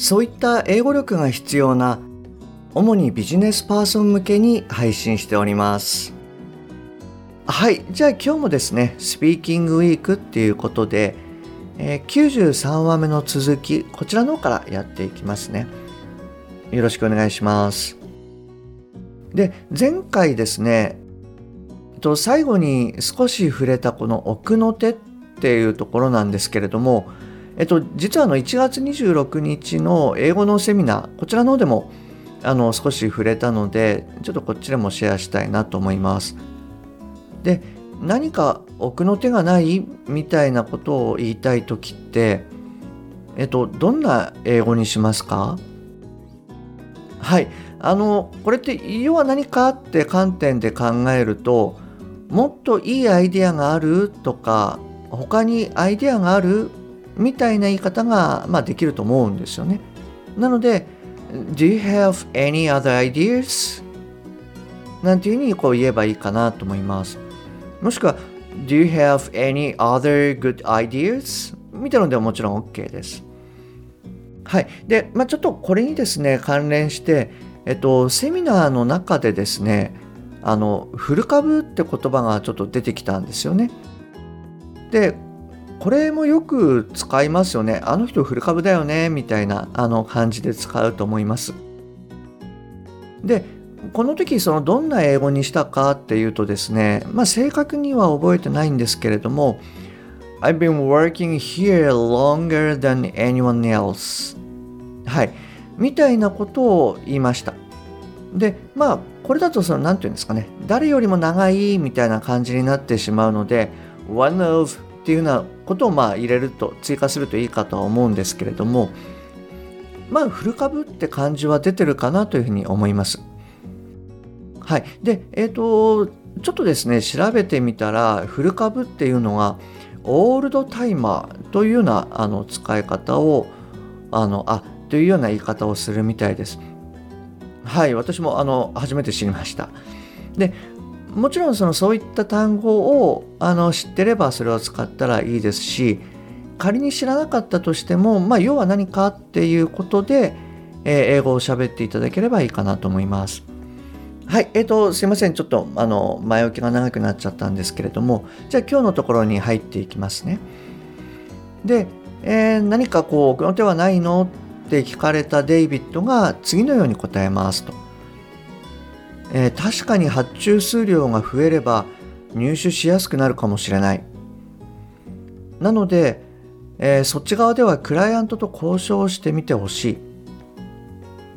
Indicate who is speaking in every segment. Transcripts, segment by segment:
Speaker 1: そういった英語力が必要な主にビジネスパーソン向けに配信しております。はいじゃあ今日もですねスピーキングウィークっていうことで、えー、93話目の続きこちらの方からやっていきますね。よろしくお願いします。で前回ですねと最後に少し触れたこの奥の手っていうところなんですけれども、えっと、実はあの1月26日の英語のセミナーこちらの方でもあの少し触れたのでちょっとこっちでもシェアしたいなと思います。で何か奥の手がないみたいなことを言いたい時って、えっと、どんな英語にしますか？はいあのこれって要は何かって観点で考えるともっといいアイデアがあるとか他にアイデアがあるみたいな言い方が、まあ、できると思うんですよね。なので Do you have any other ideas? なんていうふうにこう言えばいいかなと思います。もしくは Do you have any other good ideas? みたいなのでももちろん OK です。はい。で、まあ、ちょっとこれにですね、関連して、えっと、セミナーの中でですね、あの古株って言葉がちょっと出てきたんですよね。でこれもよく使いますよね。あの人古株だよねみたいなあの感じで使うと思います。でこの時そのどんな英語にしたかっていうとですね、まあ、正確には覚えてないんですけれども I've been working here longer than anyone else はいみたいなことを言いましたでまあこれだとその何て言うんですかね誰よりも長いみたいな感じになってしまうので one of っていうようなことをまあ入れると追加するといいかとは思うんですけれどもまあ古株って感じは出てるかなというふうに思います。はい。で、えっ、ー、と、ちょっとですね、調べてみたら、古株っていうのが、オールドタイマーというようなあの使い方を、あの、あ、というような言い方をするみたいです。はい私もあの初めて知りましたでもちろんそのそういった単語をあの知ってればそれを使ったらいいですし仮に知らなかったとしても、まあ、要は何かっていうことで、えー、英語を喋っていただければいいかなと思います。はい、えっ、ー、と、すいません。ちょっと、あの、前置きが長くなっちゃったんですけれども、じゃあ今日のところに入っていきますね。で、えー、何かこう、奥の手はないの？って聞かれたデイビッドが次のように答えますと、えー、確かに発注数量が増えれば入手しやすくなるかもしれない。なので、えー、そっち側ではクライアントと交渉してみてほしい。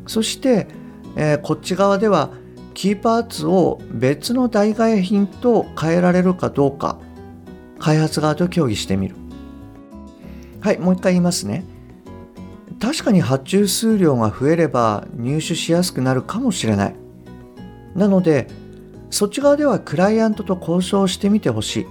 Speaker 1: そして、えー、こっち側ではキーパーツを別の代替品と変えられるかどうか開発側と協議してみる。はいもう一回言いますね。確かに発注数量が増えれば入手しやすくなるかもしれない。なのでそっち側ではクライアントと交渉してみてほしい。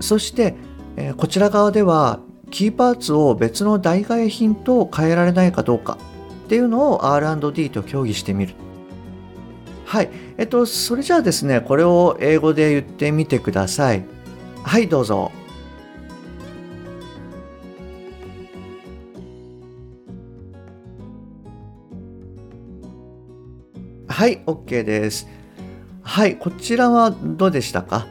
Speaker 1: そして、えこちら側ではキーパーツを別の代替品と変えられないかどうかっていうのを R&D と協議してみる。はい。えっとそれじゃあですねこれを英語で言ってみてください。はいどうぞ。はい、OK です。はい、こちらはどうでしたか？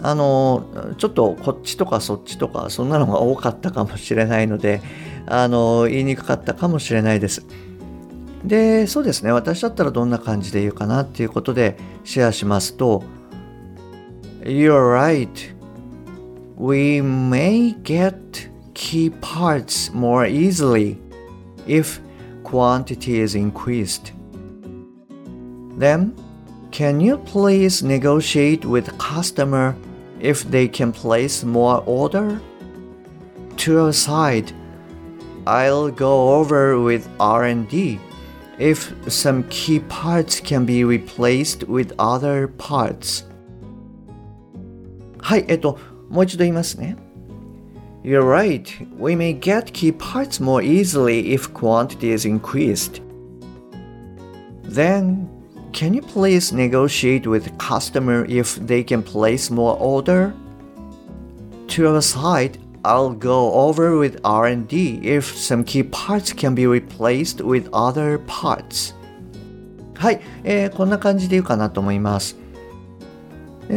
Speaker 1: あの、ちょっとこっちとかそっちとか、そんなのが多かったかもしれないので、あの、言いにくかったかもしれないです。で、そうですね、私だったらどんな感じで言うかなっていうことでシェアしますと、You're right. We may get key parts more easily if quantity is increased. Then, can you please negotiate with customer if they can place more order? To your side, I'll go over with R&D if some key parts can be replaced with other parts. はい、えっと、もう一度言いますね。You're right. We may get key parts more easily if quantity is increased. Then, can you please negotiate with customer if they can place more order? To our side, I'll go over with R&D if some key parts can be replaced with other parts. はい、えー、こんな感じでいいかなと思います。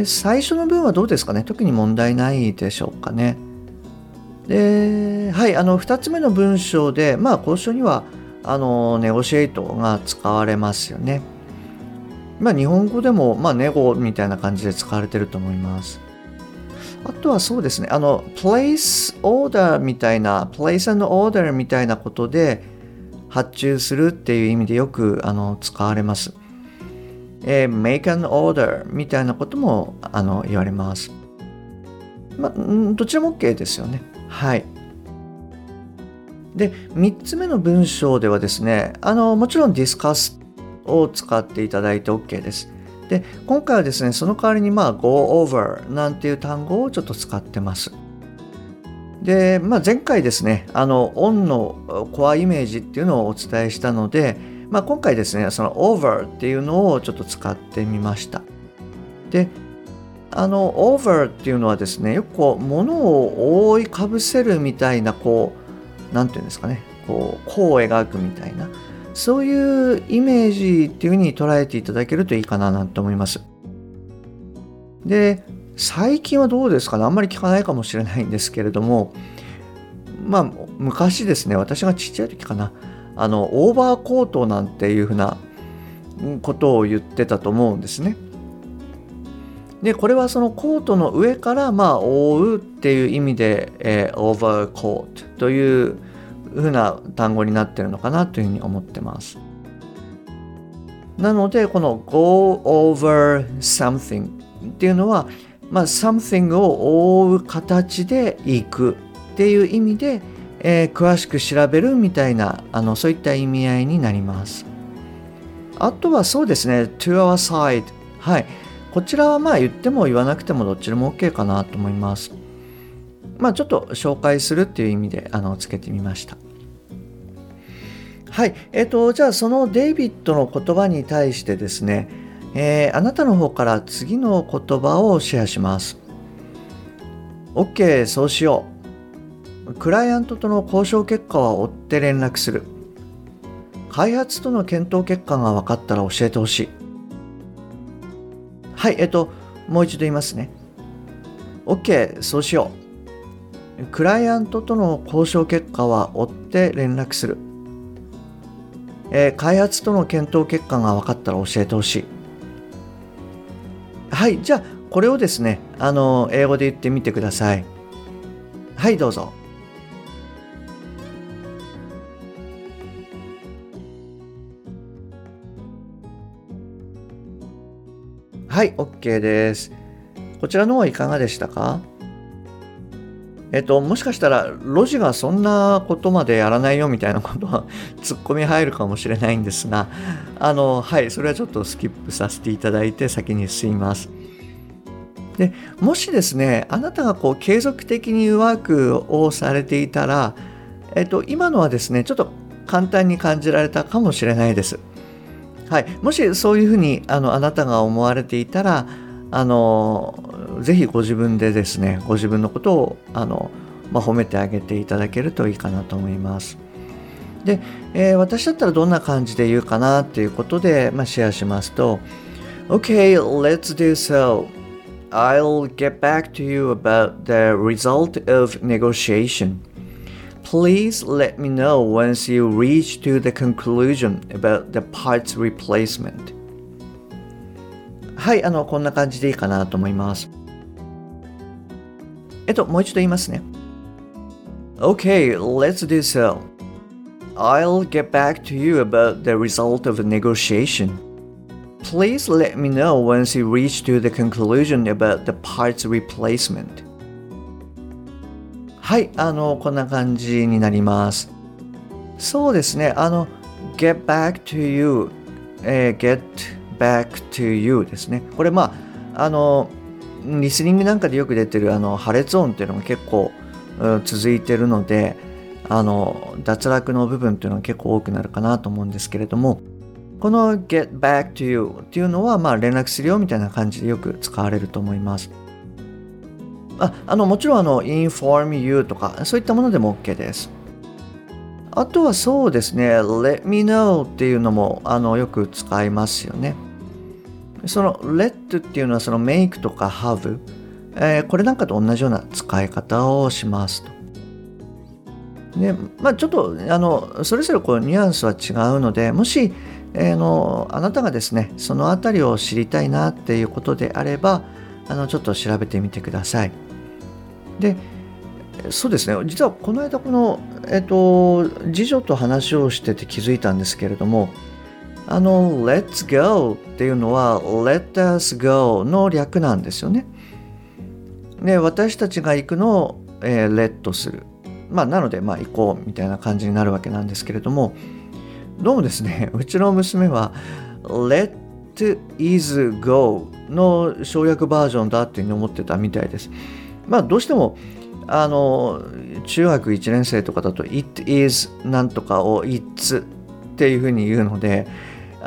Speaker 1: 最初の文はどうですかね特に問題ないでしょうかね。で、はい、あの2つ目の文章で、まあ、交渉にはあのネゴシエイトが使われますよね。まあ、日本語でも、まあ、ネゴみたいな感じで使われてると思います。あとはそうですね、あの、place order みたいな、place and order みたいなことで発注するっていう意味でよくあの使われます。えー、make an order みたいなこともあの言われます。まあ、どちらも OK ですよね。はい。で、3つ目の文章ではですね、あの、もちろん discuss を使っていただいて OK です。で、今回はですね、その代わりにまあ go over なんていう単語をちょっと使ってます。で、まあ、前回ですね、あの、オンのコアイメージっていうのをお伝えしたので、まあ、今回ですね、その over っていうのをちょっと使ってみました。で、あの over っていうのはですね、よくこう、物を覆いかぶせるみたいな、こう、なんていうんですかね、こう、弧を描くみたいな、そういうイメージっていうふうに捉えていただけるといいかななんて思います。で、最近はどうですかね、あんまり聞かないかもしれないんですけれども、まあ、昔ですね、私がちっちゃい時かな、あのオーバーコートなんていうふうなことを言ってたと思うんですね。でこれはそのコートの上からまあ覆うっていう意味で、えー、オーバーコートというふうな単語になってるのかなというふうに思ってます。なのでこの go over something っていうのは、まあ、something を覆う形で行くっていう意味でえー、詳しく調べるみたいなあのそういった意味合いになります。あとはそうですね to our side はい。こちらはまあ言っても言わなくてもどっちでも OK かなと思います。まあちょっと紹介するっていう意味であのつけてみました。はい。えっ、ー、とじゃあそのデイビッドの言葉に対してですね、えー、あなたの方から次の言葉をシェアします。OK そうしよう。クライアントとの交渉結果は追って連絡する。開発との検討結果が分かったら教えてほしい。はい。えっともう一度言いますね。OK そうしよう。クライアントとの交渉結果は追って連絡する、えー、開発との検討結果が分かったら教えてほしい。はいじゃあこれをですねあの英語で言ってみてください。はいどうぞ。はい、OK です。こちらの方はいかがでしたか？えっと、もしかしたら、ロジがそんなことまでやらないよみたいなことは、ツッコミ入るかもしれないんですが、あの、はい、それはちょっとスキップさせていただいて、先に進みます。で、もしですね、あなたがこう、継続的にワークをされていたら、えっと、今のはですね、ちょっと簡単に感じられたかもしれないです。はい、もしそういうふうにあのあなたが思われていたらあのぜひご自分でですねご自分のことをあの、まあ、褒めてあげていただけるといいかなと思います。で、えー、私だったらどんな感じで言うかなっていうことで、まあ、シェアしますと Okay, let's do so. I'll get back to you about the result of negotiation. Please let me know once you reach to the conclusion about the parts replacement. はい、あの、こんな感じでいいかなと思います。えっと、もう一度言いますね。Okay, let's do so. I'll get back to you about the result of the negotiation. Please let me know once you reach to the conclusion about the parts replacement. はい、あの、こんな感じになります。 そうですね。あの、get back to you、えー、get back to you ですね。これまあ、あの、 リスニングなんかでよく出てるあの破裂音っていうのが結構、うん、続いてるので、あの、脱落の部分っていうのが結構多くなるかなと思うんですけれども、この get back to you っていうのは、まあ連絡するよみたいな感じでよく使われると思います。ああのもちろんあの inform you とかそういったものでも OK です。あとはそうですね let me know っていうのもあのよく使いますよね。その let っていうのはその make とか have、えー、これなんかと同じような使い方をしますと。でまあ、ちょっとあのそれぞれこうニュアンスは違うのでもし、えー、のあなたがですねその辺りを知りたいなっていうことであればあのちょっと調べてみてください。でそうですね実はこの間この、えっと、次女と話をしてて気づいたんですけれどもあの「Let's go」っていうのは「Let us go」の略なんですよね。で私たちが行くのを、えー、レッドする。まあなのでまあ行こうみたいな感じになるわけなんですけれどもどうもですね うちの娘は「Let is go」の省略バージョンだっていうふうに思ってたみたいです。まあどうしてもあの中学1年生とかだと「it is なんとか」を「it's」っていうふうに言うので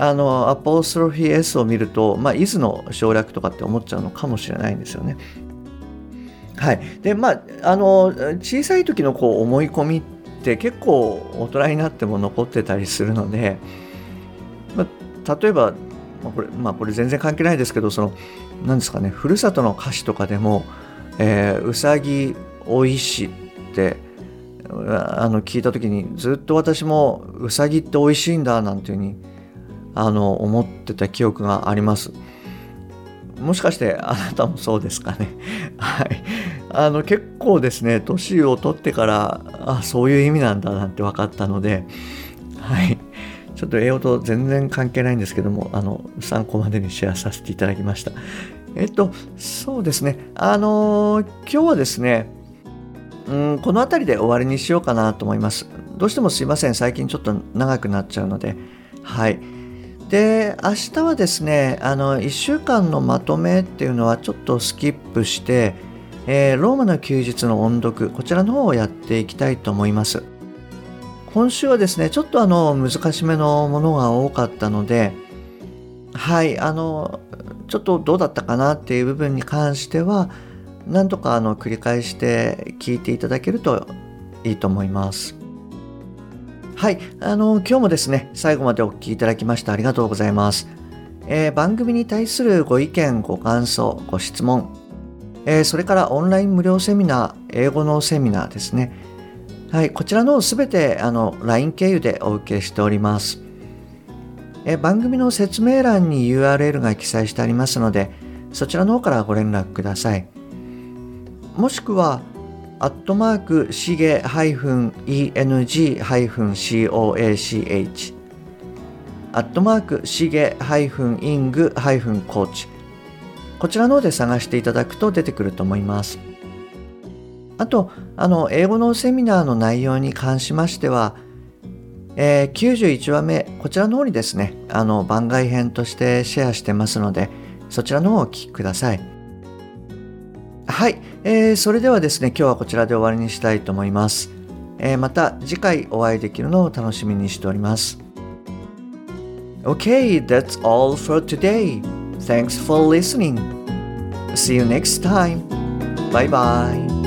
Speaker 1: あのアポストロフィー S を見ると、まあ、is の省略とかって思っちゃうのかもしれないんですよね。はい、でまああの小さい時のこう思い込みって結構大人になっても残ってたりするので、まあ、例えば、まあ、これまあこれ全然関係ないですけどその何ですかねふるさとの歌詞とかでもえー、うさぎおいしってあの聞いた時にずっと私もうさぎって美味しいんだなんていうふうにあの思ってた記憶がありますもしかしてあなたもそうですかね はいあの結構ですね年を取ってからあそういう意味なんだなんて分かったのではいちょっと英語と全然関係ないんですけどもあの参考までにシェアさせていただきましたえっと、そうですね。あの、今日はですね、うん、この辺りで終わりにしようかなと思います。どうしてもすいません。最近ちょっと長くなっちゃうので。はい。で、明日はですね、あの、1週間のまとめっていうのはちょっとスキップして、えー、ローマの休日の音読、こちらの方をやっていきたいと思います。今週はですね、ちょっとあの、難しめのものが多かったので、はい、あの、ちょっとどうだったかなっていう部分に関してはなんとかあの繰り返して聞いていただけるといいと思います。はい、あの今日もですね最後までお聴きいただきましてありがとうございます。えー、番組に対するご意見ご感想ご質問、えー、それからオンライン無料セミナー英語のセミナーですねはい、こちらのすべてあの LINE 経由でお受けしております。え番組の説明欄に URL が記載してありますので、そちらの方からご連絡ください。もしくは、アットマークしげ -eng-coach アットマークしげ -ing-coach こちらの方で探していただくと出てくると思います。あと、あの、英語のセミナーの内容に関しましては、えー、91話目、こちらの方にですね、あの番外編としてシェアしてますので、そちらの方をお聞きください。はい、えー、それではですね、今日はこちらで終わりにしたいと思います。えー、また次回お会いできるのを楽しみにしております。Okay, that's all for today. Thanks for listening. See you next time. Bye bye.